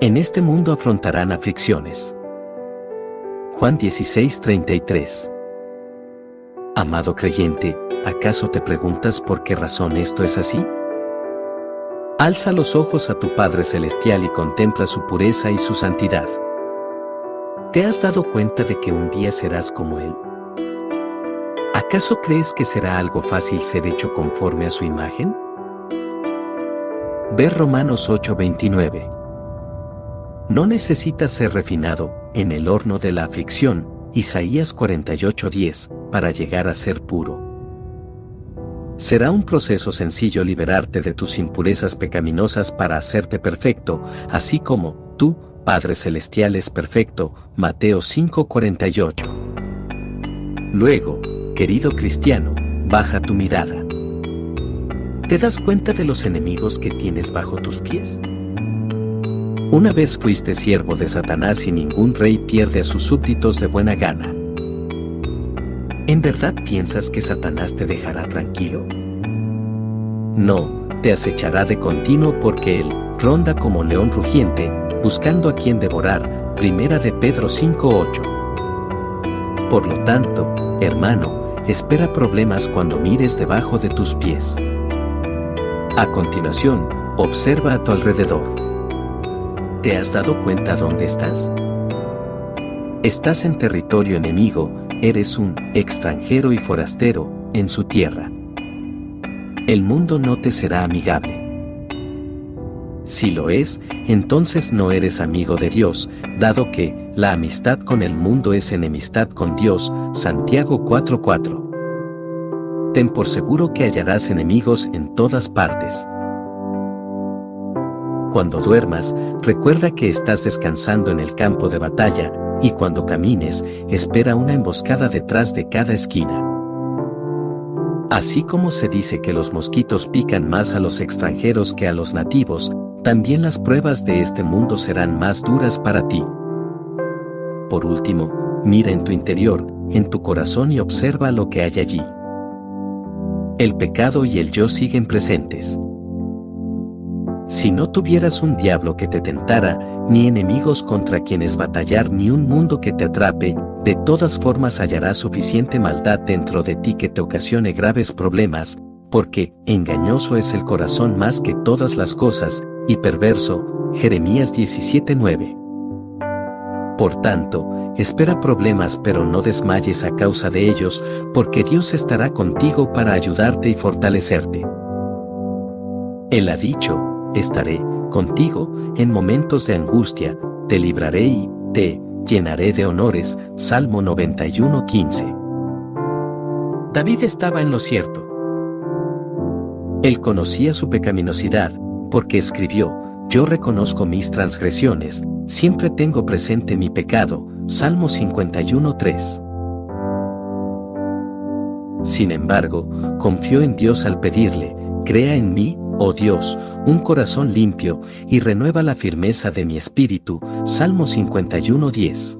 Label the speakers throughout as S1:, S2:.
S1: En este mundo afrontarán aflicciones. Juan 16:33. Amado creyente, ¿acaso te preguntas por qué razón esto es así? Alza los ojos a tu Padre Celestial y contempla su pureza y su santidad. ¿Te has dado cuenta de que un día serás como Él? ¿Acaso crees que será algo fácil ser hecho conforme a su imagen? Ver Romanos 8:29. No necesitas ser refinado en el horno de la aflicción, Isaías 48:10, para llegar a ser puro. Será un proceso sencillo liberarte de tus impurezas pecaminosas para hacerte perfecto, así como tú, Padre Celestial es perfecto, Mateo 5:48. Luego, querido cristiano, baja tu mirada. ¿Te das cuenta de los enemigos que tienes bajo tus pies? Una vez fuiste siervo de Satanás y ningún rey pierde a sus súbditos de buena gana. ¿En verdad piensas que Satanás te dejará tranquilo? No, te acechará de continuo porque él ronda como león rugiente, buscando a quien devorar. Primera de Pedro 5:8. Por lo tanto, hermano, espera problemas cuando mires debajo de tus pies. A continuación, observa a tu alrededor. ¿Te has dado cuenta dónde estás? Estás en territorio enemigo, eres un extranjero y forastero en su tierra. El mundo no te será amigable. Si lo es, entonces no eres amigo de Dios, dado que la amistad con el mundo es enemistad con Dios. Santiago 4:4. Ten por seguro que hallarás enemigos en todas partes. Cuando duermas, recuerda que estás descansando en el campo de batalla, y cuando camines, espera una emboscada detrás de cada esquina. Así como se dice que los mosquitos pican más a los extranjeros que a los nativos, también las pruebas de este mundo serán más duras para ti. Por último, mira en tu interior, en tu corazón y observa lo que hay allí. El pecado y el yo siguen presentes. Si no tuvieras un diablo que te tentara, ni enemigos contra quienes batallar, ni un mundo que te atrape, de todas formas hallarás suficiente maldad dentro de ti que te ocasione graves problemas, porque engañoso es el corazón más que todas las cosas, y perverso. Jeremías 17:9. Por tanto, espera problemas pero no desmayes a causa de ellos, porque Dios estará contigo para ayudarte y fortalecerte. Él ha dicho, estaré contigo en momentos de angustia, te libraré y te llenaré de honores. Salmo 91:15. David estaba en lo cierto. Él conocía su pecaminosidad, porque escribió, Yo reconozco mis transgresiones, siempre tengo presente mi pecado. Salmo 51:3. Sin embargo, confió en Dios al pedirle, Crea en mí, oh Dios, un corazón limpio, y renueva la firmeza de mi espíritu. Salmo 51:10.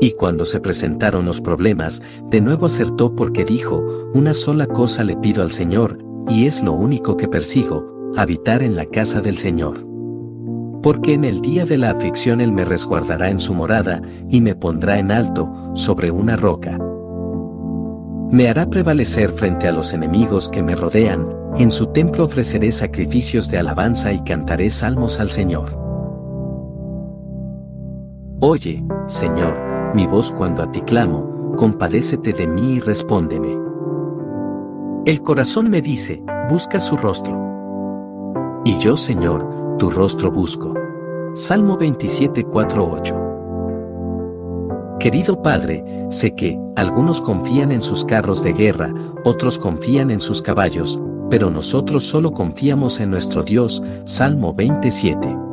S1: Y cuando se presentaron los problemas, de nuevo acertó porque dijo, una sola cosa le pido al Señor, y es lo único que persigo, habitar en la casa del Señor. Porque en el día de la aflicción Él me resguardará en su morada, y me pondrá en alto, sobre una roca. Me hará prevalecer frente a los enemigos que me rodean, en su templo ofreceré sacrificios de alabanza y cantaré salmos al Señor. Oye, Señor, mi voz cuando a ti clamo, compadécete de mí y respóndeme. El corazón me dice, busca su rostro. Y yo, Señor, tu rostro busco. Salmo 27, 8. Querido Padre, sé que, algunos confían en sus carros de guerra, otros confían en sus caballos, pero nosotros solo confiamos en nuestro Dios. Salmo 27.